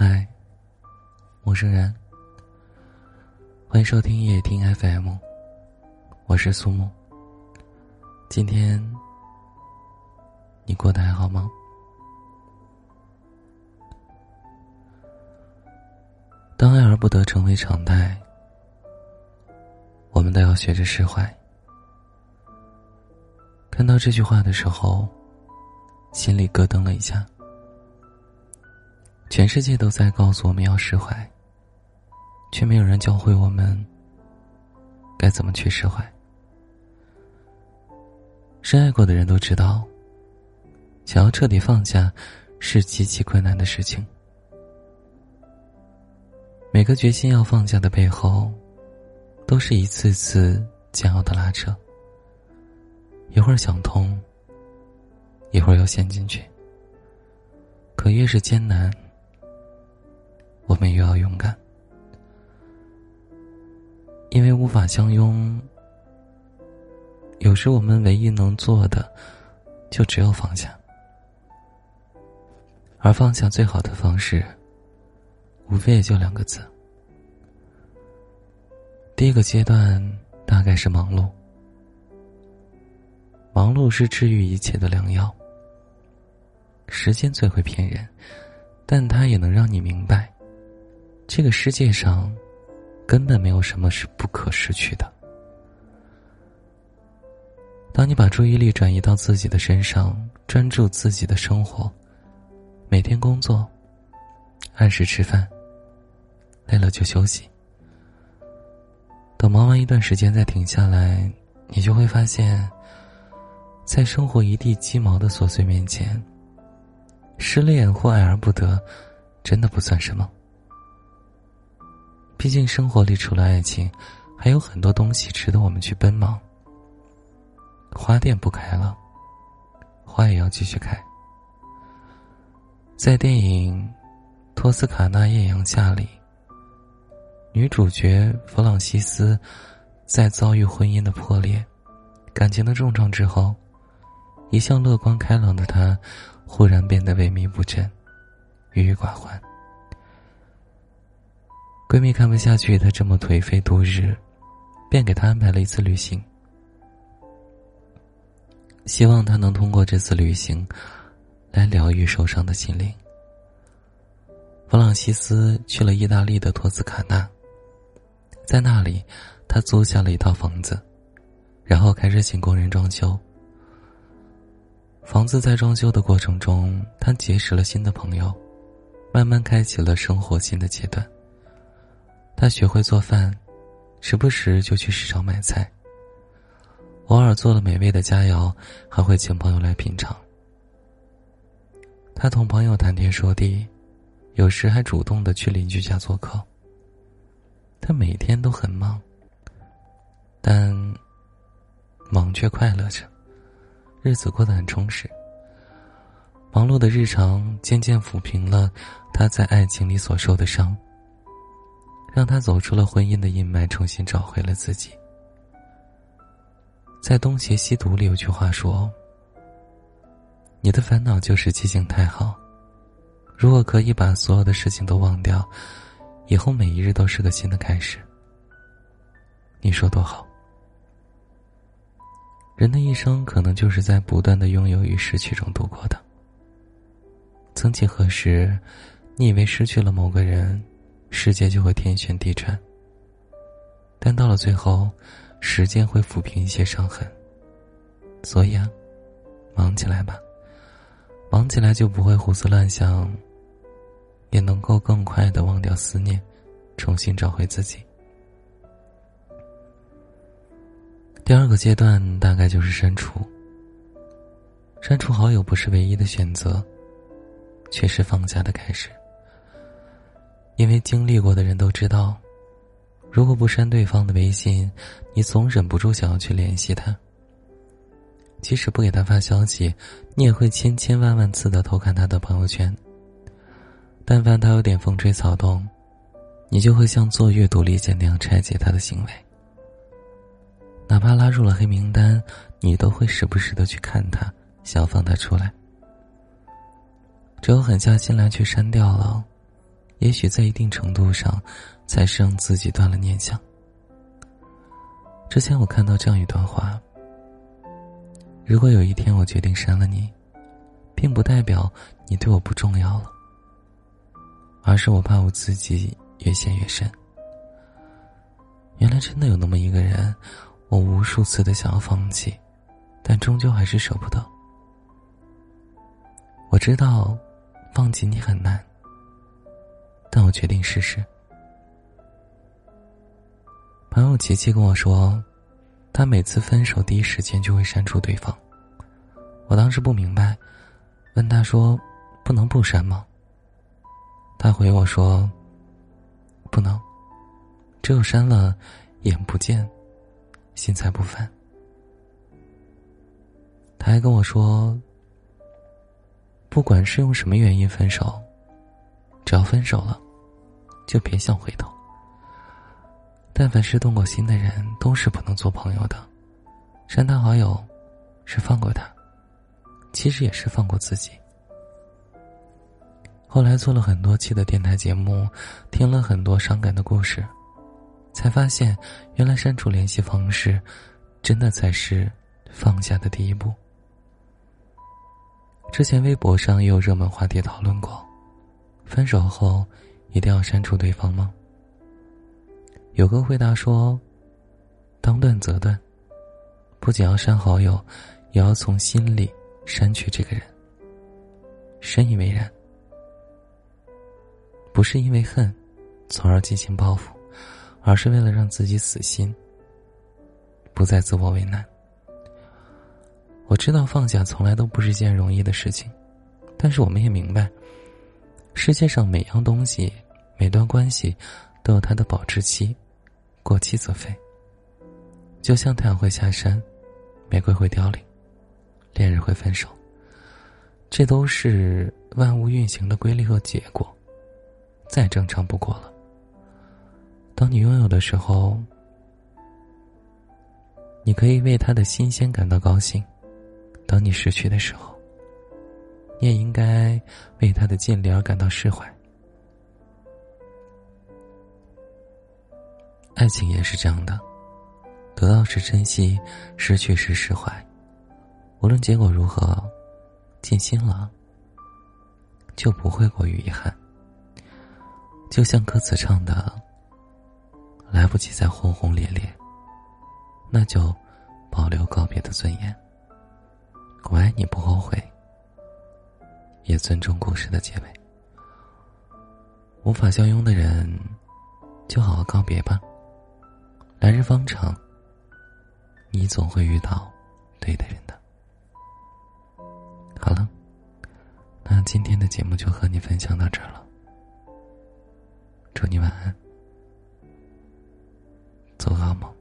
嗨，陌生人，欢迎收听夜听 FM，我是苏木。今天你过得还好吗？当爱而不得成为常态，我们都要学着释怀。看到这句话的时候，心里咯噔了一下。全世界都在告诉我们要释怀，却没有人教会我们该怎么去释怀。深爱过的人都知道，想要彻底放下是极其困难的事情。每个决心要放下的背后，都是一次次煎熬的拉扯。一会儿想通，一会儿又陷进去。可越是艰难。我们又要勇敢，因为无法相拥。有时我们唯一能做的，就只有放下。而放下最好的方式，无非也就两个字：第一个阶段大概是忙碌。忙碌是治愈一切的良药。时间最会骗人，但它也能让你明白。这个世界上，根本没有什么是不可失去的。当你把注意力转移到自己的身上，专注自己的生活，每天工作，按时吃饭，累了就休息。等忙完一段时间再停下来，你就会发现，在生活一地鸡毛的琐碎面前，失恋或爱而不得，真的不算什么。毕竟，生活里除了爱情，还有很多东西值得我们去奔忙。花店不开了，花也要继续开。在电影《托斯卡纳艳阳下》里，女主角弗朗西斯在遭遇婚姻的破裂、感情的重创之后，一向乐观开朗的她，忽然变得萎靡不振、郁郁寡欢。闺蜜看不下去她这么颓废度日，便给她安排了一次旅行，希望她能通过这次旅行，来疗愈受伤的心灵。弗朗西斯去了意大利的托斯卡纳，在那里，他租下了一套房子，然后开始请工人装修。房子在装修的过程中，他结识了新的朋友，慢慢开启了生活新的阶段。他学会做饭，时不时就去市场买菜。偶尔做了美味的佳肴，还会请朋友来品尝。他同朋友谈天说地，有时还主动的去邻居家做客。他每天都很忙，但忙却快乐着，日子过得很充实。忙碌的日常渐渐抚平了他在爱情里所受的伤。让他走出了婚姻的阴霾，重新找回了自己。在《东邪西毒》里有句话说：“你的烦恼就是记性太好。如果可以把所有的事情都忘掉，以后每一日都是个新的开始。你说多好？人的一生可能就是在不断的拥有与失去中度过的。曾几何时，你以为失去了某个人。”世界就会天旋地转，但到了最后，时间会抚平一些伤痕。所以啊，忙起来吧，忙起来就不会胡思乱想，也能够更快的忘掉思念，重新找回自己。第二个阶段大概就是删除。删除好友不是唯一的选择，却是放下的开始。因为经历过的人都知道，如果不删对方的微信，你总忍不住想要去联系他。即使不给他发消息，你也会千千万万次的偷看他的朋友圈。但凡他有点风吹草动，你就会像做阅读理解那样拆解他的行为。哪怕拉入了黑名单，你都会时不时的去看他，想放他出来。只有狠下心来去删掉了。也许在一定程度上，才是让自己断了念想。之前我看到这样一段话：如果有一天我决定删了你，并不代表你对我不重要了，而是我怕我自己越陷越深。原来真的有那么一个人，我无数次的想要放弃，但终究还是舍不得。我知道，放弃你很难，但我决定试试。朋友琪琪跟我说，他每次分手第一时间就会删除对方。我当时不明白，问他说：“不能不删吗？”他回我说：“不能，只有删了，眼不见，心才不烦。”他还跟我说。不管是用什么原因分手，只要分手了，就别想回头。但凡是动过心的人，都是不能做朋友的。删他好友，是放过他，其实也是放过自己。后来做了很多期的电台节目，听了很多伤感的故事，才发现，原来删除联系方式，真的才是放下的第一步。之前微博上也有热门话题讨论过：分手后一定要删除对方吗？有个回答说：“当断则断，不仅要删好友，也要从心里删去这个人。”深以为然。不是因为恨，从而进行报复，而是为了让自己死心，不再自我为难。我知道放下从来都不是件容易的事情，但是我们也明白，世界上每样东西、每段关系都有它的保质期，过期则废。就像太阳会下山，玫瑰会凋零，恋人会分手，这都是万物运行的规律和结果，再正常不过了。当你拥有的时候，你可以为他的新鲜感到高兴。当你失去的时候，你也应该为他的尽力而感到释怀。爱情也是这样的，得到是珍惜，失去时释怀。无论结果如何，尽心了，就不会过于遗憾。就像歌词唱的：“来不及再轰轰烈烈，那就保留告别的尊严。”我爱你不后悔，也尊重故事的结尾。无法相拥的人，就好好告别吧。来日方长，你总会遇到对的人的。好了，那今天的节目就和你分享到这儿了。祝你晚安，做个好梦。